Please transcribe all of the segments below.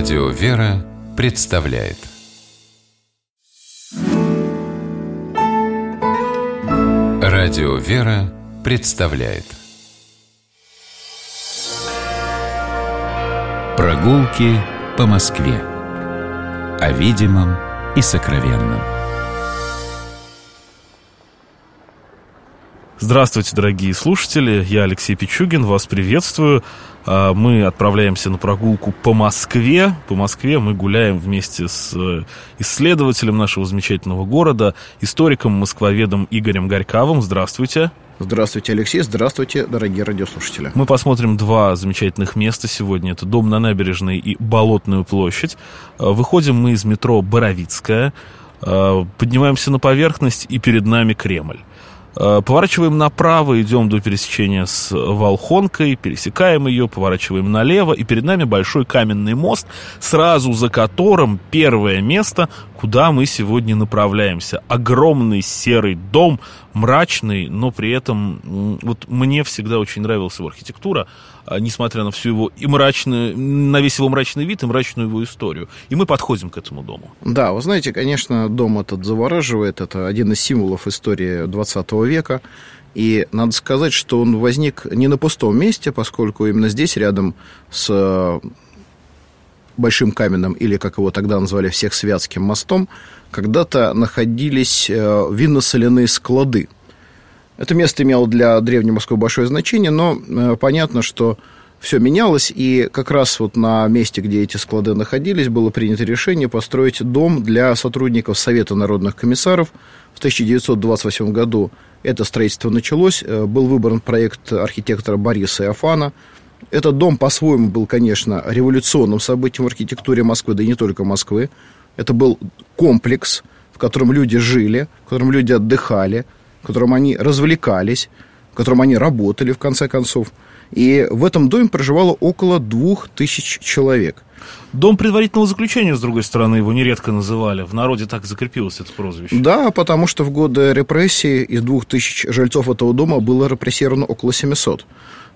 Радио «Вера» представляет. Радио «Вера» представляет. Прогулки по Москве. О видимом и сокровенном Здравствуйте, дорогие слушатели, я Алексей Пичугин, вас приветствую. А, мы отправляемся на прогулку по Москве. По Москве мы гуляем вместе с э, исследователем нашего замечательного города, историком, москвоведом Игорем Горьковым. Здравствуйте. Здравствуйте, Алексей. Здравствуйте, дорогие радиослушатели. Мы посмотрим два замечательных места сегодня. Это Дом на набережной и Болотную площадь. А, выходим мы из метро Боровицкая, а, поднимаемся на поверхность, и перед нами Кремль. Э, поворачиваем направо, идем до пересечения с Волхонкой, пересекаем ее, поворачиваем налево, и перед нами большой каменный мост, сразу за которым первое место, куда мы сегодня направляемся. Огромный серый дом, мрачный, но при этом вот мне всегда очень нравилась его архитектура, а, несмотря на всю его и мрачную, на весь его мрачный вид и мрачную его историю. И мы подходим к этому дому. Да, вы знаете, конечно, дом этот завораживает. Это один из символов истории 20 века. И надо сказать, что он возник не на пустом месте, поскольку именно здесь, рядом с Большим каменным, или, как его тогда назвали, всех Святским мостом, когда-то находились э, винно-соляные склады. Это место имело для Древней Москвы большое значение, но э, понятно, что все менялось, и как раз вот на месте, где эти склады находились, было принято решение построить дом для сотрудников Совета народных комиссаров. В 1928 году это строительство началось, э, был выбран проект архитектора Бориса Иофана – этот дом по-своему был, конечно, революционным событием в архитектуре Москвы, да и не только Москвы. Это был комплекс, в котором люди жили, в котором люди отдыхали, в котором они развлекались, в котором они работали, в конце концов. И в этом доме проживало около двух тысяч человек. Дом предварительного заключения, с другой стороны, его нередко называли. В народе так закрепилось это прозвище. Да, потому что в годы репрессий из двух тысяч жильцов этого дома было репрессировано около 700.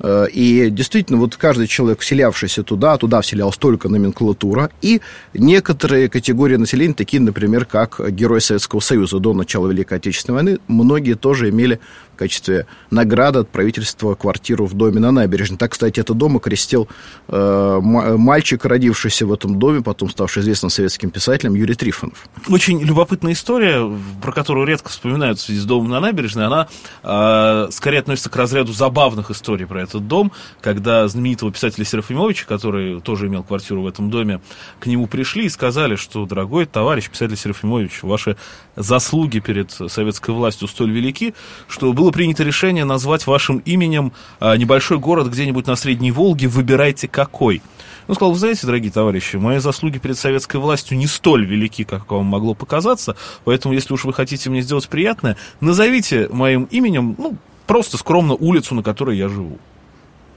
Э, и действительно, вот каждый человек, вселявшийся туда, туда вселялась только номенклатура, и некоторые категории населения, такие, например, как герой Советского Союза до начала Великой Отечественной войны, многие тоже имели в качестве награды от правительства квартиру в доме на набережной. Так, кстати, это дом окрестил э, мальчик, родившийся в этом доме, потом ставший известным советским писателем Юрий Трифонов. Очень любопытная история, про которую редко вспоминают в связи с домом на набережной, она э, скорее относится к разряду забавных историй про это этот дом, когда знаменитого писателя Серафимовича, который тоже имел квартиру в этом доме, к нему пришли и сказали, что, дорогой товарищ писатель Серафимович, ваши заслуги перед советской властью столь велики, что было принято решение назвать вашим именем а, небольшой город где-нибудь на Средней Волге, выбирайте какой. Он сказал, вы знаете, дорогие товарищи, мои заслуги перед советской властью не столь велики, как вам могло показаться, поэтому, если уж вы хотите мне сделать приятное, назовите моим именем, ну, просто скромно улицу, на которой я живу.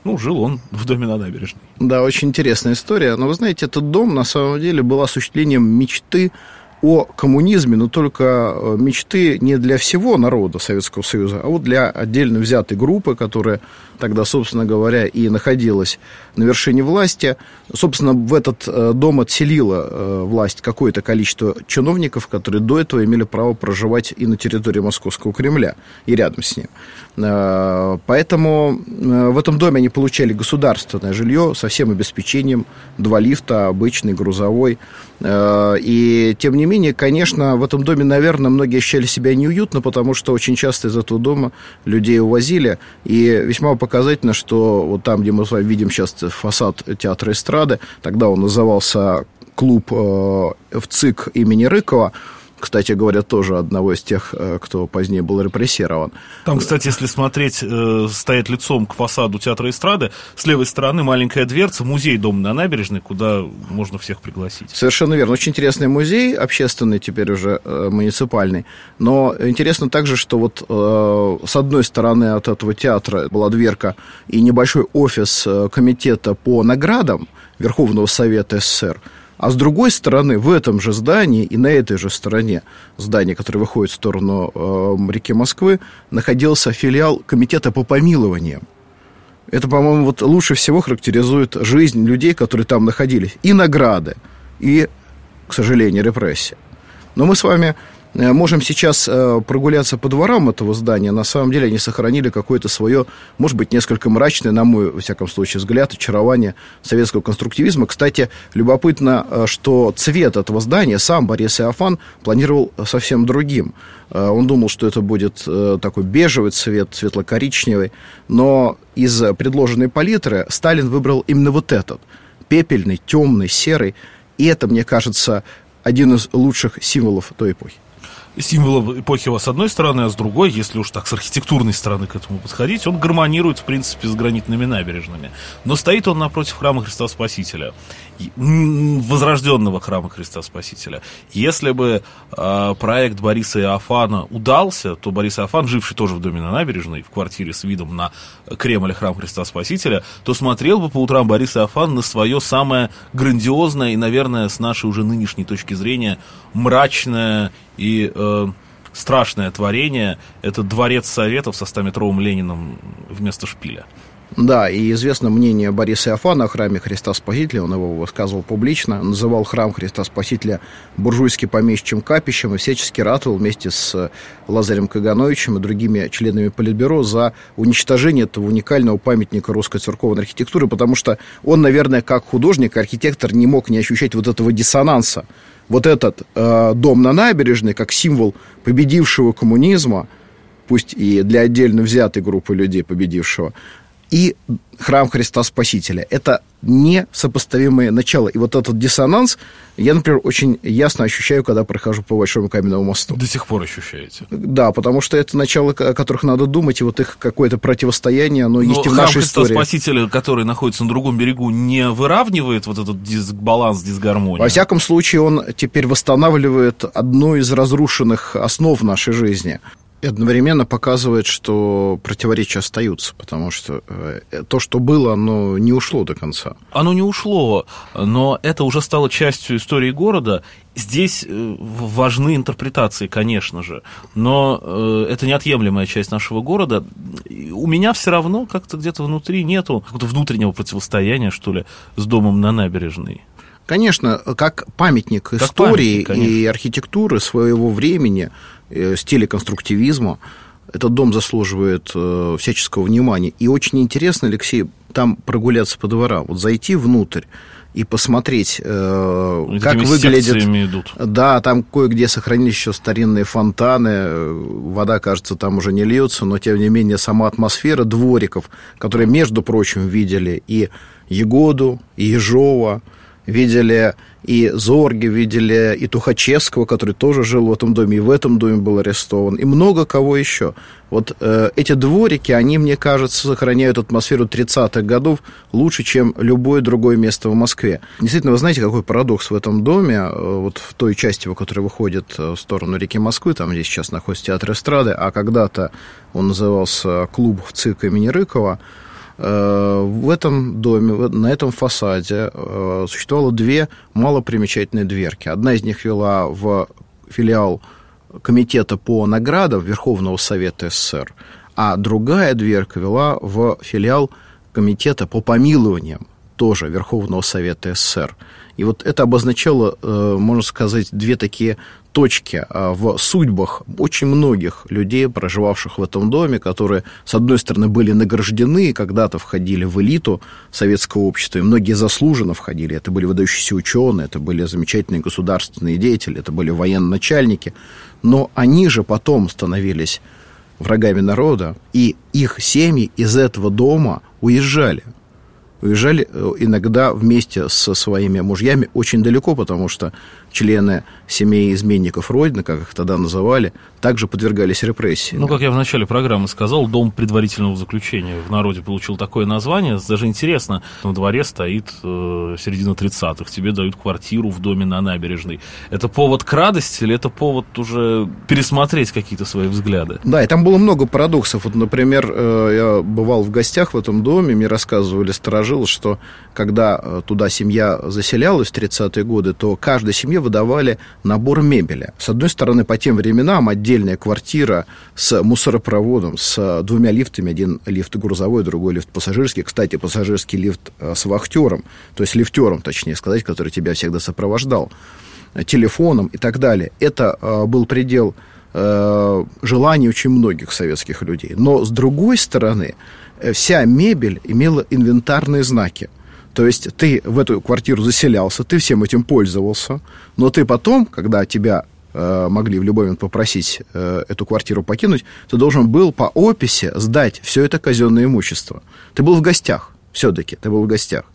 Ну, жил он в доме на набережной. Да, очень интересная история. Но вы знаете, этот дом на самом деле был осуществлением мечты о коммунизме, но только э, мечты не для всего народа Советского Союза, а вот для отдельно взятой группы, которая тогда, собственно говоря, и находилась на вершине власти. Собственно, в этот э, дом отселила э, власть какое-то количество чиновников, которые до этого имели право проживать и на территории Московского Кремля, и рядом с ним. Поэтому в этом доме они получали государственное жилье со всем обеспечением, два лифта, обычный, грузовой. И, тем не менее, менее, конечно, в этом доме, наверное, многие ощущали себя неуютно, потому что очень часто из этого дома людей увозили. И весьма показательно, что вот там, где мы с вами видим сейчас фасад театра эстрады, тогда он назывался клуб э, в ЦИК имени Рыкова, кстати говоря, тоже одного из тех, э, кто позднее был репрессирован. Там, кстати, если смотреть, э, стоять лицом к фасаду театра эстрады, с левой стороны маленькая дверца, музей Дома на набережной, куда можно всех пригласить. Совершенно верно. Очень интересный музей, общественный теперь уже, э, муниципальный. Но интересно также, что вот с одной стороны от этого театра была дверка и небольшой офис комитета по наградам Верховного Совета СССР – а с другой стороны, в этом же здании и на этой же стороне здания, которое выходит в сторону э, реки Москвы, находился филиал комитета по помилованиям. Это, по-моему, вот лучше всего характеризует жизнь людей, которые там находились. И награды, и, к сожалению, репрессии. Но мы с вами можем сейчас э, прогуляться по дворам этого здания. На самом деле они сохранили какое-то свое, может быть, несколько мрачное, на мой, во всяком случае, взгляд, очарование советского конструктивизма. Кстати, любопытно, э, что цвет этого здания сам Борис Иофан планировал совсем другим. Он думал, что это будет такой бежевый цвет, светло-коричневый, но из предложенной палитры Сталин выбрал именно вот этот, пепельный, темный, серый. И это, мне кажется, один из лучших символов той эпохи символом эпохи с одной стороны, а с другой, если уж так с архитектурной стороны к этому подходить, он гармонирует, в принципе, с гранитными набережными. Но стоит он напротив храма Христа Спасителя, возрожденного храма Христа Спасителя. Если бы э, проект Бориса Иофана удался, то Борис Иофан, живший тоже в доме на набережной, в квартире с видом на Кремль храм Христа Спасителя, то смотрел бы по утрам Борис Иофан на свое самое грандиозное и, наверное, с нашей уже нынешней точки зрения, мрачное и э, страшное творение – это дворец Советов со 100-метровым Лениным вместо шпиля. Да, и известно мнение Бориса Иофана о храме Христа Спасителя, он его высказывал публично, называл храм Христа Спасителя буржуйски помещичьим капищем и всячески ратовал вместе с Лазарем Кагановичем и другими членами Политбюро за уничтожение этого уникального памятника русской церковной архитектуры, потому что он, наверное, как художник, архитектор не мог не ощущать вот этого диссонанса. Вот этот э, дом на набережной как символ победившего коммунизма, пусть и для отдельно взятой группы людей победившего, и храм Христа Спасителя. Это несопоставимые начала. И вот этот диссонанс я, например, очень ясно ощущаю, когда прохожу по Большому каменному мосту. До сих пор ощущаете? Да, потому что это начало, о которых надо думать, и вот их какое-то противостояние, оно Но есть и в нашей Христа истории. Спасителя, который находится на другом берегу, не выравнивает вот этот дисбаланс, дисгармонию? Во всяком случае, он теперь восстанавливает одну из разрушенных основ нашей жизни – и одновременно показывает, что противоречия остаются, потому что э, то, что было, оно не ушло до конца. Оно не ушло, но это уже стало частью истории города. Здесь э, важны интерпретации, конечно же, но э, это неотъемлемая часть нашего города. У меня все равно как-то где-то внутри нету какого-то внутреннего противостояния, что ли, с домом на набережной. Конечно, как памятник как истории памятник, и архитектуры своего времени, э, стиля конструктивизма, этот дом заслуживает э, всяческого внимания. И очень интересно, Алексей, там прогуляться по дворам, вот зайти внутрь и посмотреть, э, как выглядит... идут. Да, там кое-где сохранились еще старинные фонтаны, вода, кажется, там уже не льется, но, тем не менее, сама атмосфера двориков, которые, между прочим, видели и Егоду, и Ежова, видели и Зорги, видели и Тухачевского, который тоже жил в этом доме, и в этом доме был арестован, и много кого еще. Вот э, эти дворики, они, мне кажется, сохраняют атмосферу 30-х годов лучше, чем любое другое место в Москве. Действительно, вы знаете, какой парадокс в этом доме, э, вот в той части, его, которая выходит э, в сторону реки Москвы, там здесь сейчас находится театр эстрады, а когда-то он назывался клуб в ЦИК имени Рыкова, в этом доме, на этом фасаде э, существовало две малопримечательные дверки. Одна из них вела в филиал Комитета по наградам Верховного Совета СССР, а другая дверка вела в филиал Комитета по помилованиям тоже Верховного Совета СССР. И вот это обозначало, э, можно сказать, две такие точки а, в судьбах очень многих людей, проживавших в этом доме, которые, с одной стороны, были награждены когда-то входили в элиту советского общества, и многие заслуженно входили. Это были выдающиеся ученые, это были замечательные государственные деятели, это были военно-начальники, но они же потом становились врагами народа, и их семьи из этого дома уезжали уезжали э, иногда вместе со своими мужьями очень далеко, потому что члены семей изменников Родины, как их тогда называли, также подвергались репрессии. Ну, как я в начале программы сказал, дом предварительного заключения в народе получил такое название. Даже интересно, на дворе стоит э, середина 30-х, тебе дают квартиру в доме на набережной. Это повод к радости или это повод уже пересмотреть какие-то свои взгляды? Да, и там было много парадоксов. Вот, например, э, я бывал в гостях в этом доме, мне рассказывали сторожи, сложилось, что когда э, туда семья заселялась в 30-е годы, то каждой семье выдавали набор мебели. С одной стороны, по тем временам отдельная квартира с мусоропроводом, с двумя лифтами, один лифт грузовой, другой лифт пассажирский. Кстати, пассажирский лифт э, с вахтером, то есть лифтером, точнее сказать, который тебя всегда сопровождал, э, телефоном и так далее. Это был предел желаний очень многих советских людей. Но, с другой стороны, вся мебель имела инвентарные знаки. То есть ты в эту квартиру заселялся, ты всем этим пользовался, но ты потом, когда тебя э, могли в любой момент попросить э, эту квартиру покинуть, ты должен был по описи сдать все это казенное имущество. Ты был в гостях, все-таки, ты был в гостях.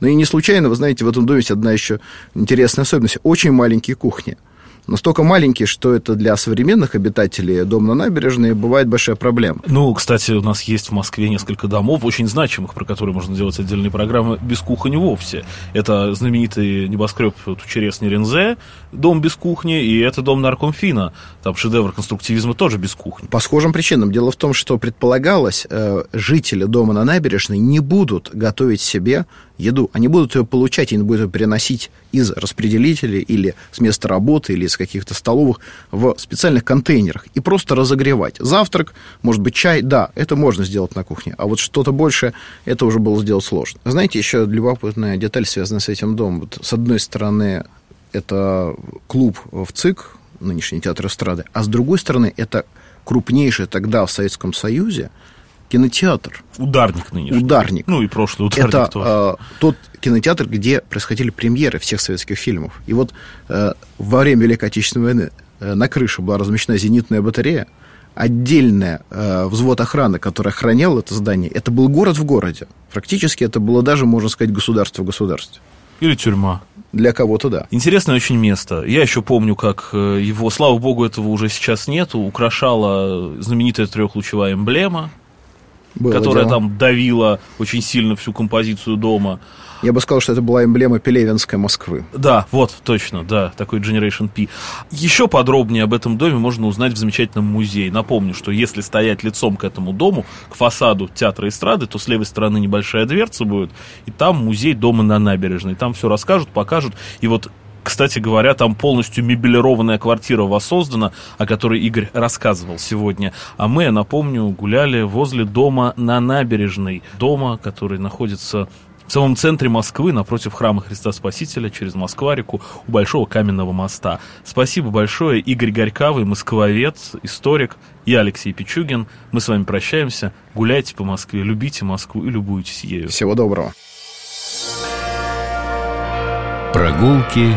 Ну и не случайно, вы знаете, в этом доме есть одна еще интересная особенность. Очень маленькие кухни настолько маленький, что это для современных обитателей дома на набережной бывает большая проблема. Ну, кстати, у нас есть в Москве несколько домов, очень значимых, про которые можно сделать отдельные программы, без кухни вовсе. Это знаменитый небоскреб Тучерес Нерензе, дом без кухни, и это дом Наркомфина, там шедевр конструктивизма тоже без кухни. По схожим причинам. Дело в том, что предполагалось, э, жители дома на набережной не будут готовить себе еду. Они будут ее получать, они будут ее переносить из распределителей или с места работы, или из каких-то столовых в специальных контейнерах и просто разогревать. Завтрак, может быть, чай, да, это можно сделать на кухне, а вот что-то больше, это уже было сделать сложно. Знаете, еще любопытная деталь, связанная с этим домом. Вот, с одной стороны, это клуб в ЦИК, нынешний театр эстрады, а с другой стороны, это крупнейший тогда в Советском Союзе кинотеатр. Ударник нынешний. Ударник. Ну и прошлый ударник Это тоже. Э, тот кинотеатр, где происходили премьеры всех советских фильмов. И вот э, во время Великой Отечественной войны э, на крыше была размещена зенитная батарея, отдельная э, взвод охраны, который охранял это здание, это был город в городе. Практически это было даже, можно сказать, государство в государстве. Или тюрьма. Для кого-то да. Интересное очень место. Я еще помню, как э, его, слава богу, этого уже сейчас нету, украшала знаменитая трехлучевая эмблема было которая дело. там давила очень сильно всю композицию дома. Я бы сказал, что это была эмблема Пелевинской Москвы. Да, вот, точно, да, такой Generation P. Еще подробнее об этом доме можно узнать в замечательном музее. Напомню, что если стоять лицом к этому дому, к фасаду театра эстрады, то с левой стороны небольшая дверца будет, и там музей дома на набережной. Там все расскажут, покажут. И вот кстати говоря, там полностью мебелированная квартира воссоздана, о которой Игорь рассказывал сегодня. А мы, напомню, гуляли возле дома на набережной. Дома, который находится в самом центре Москвы, напротив храма Христа Спасителя, через Москва-реку, у Большого Каменного моста. Спасибо большое, Игорь Горькавый, москвовед, историк. Я Алексей Пичугин. Мы с вами прощаемся. Гуляйте по Москве, любите Москву и любуйтесь ею. Всего доброго. Прогулки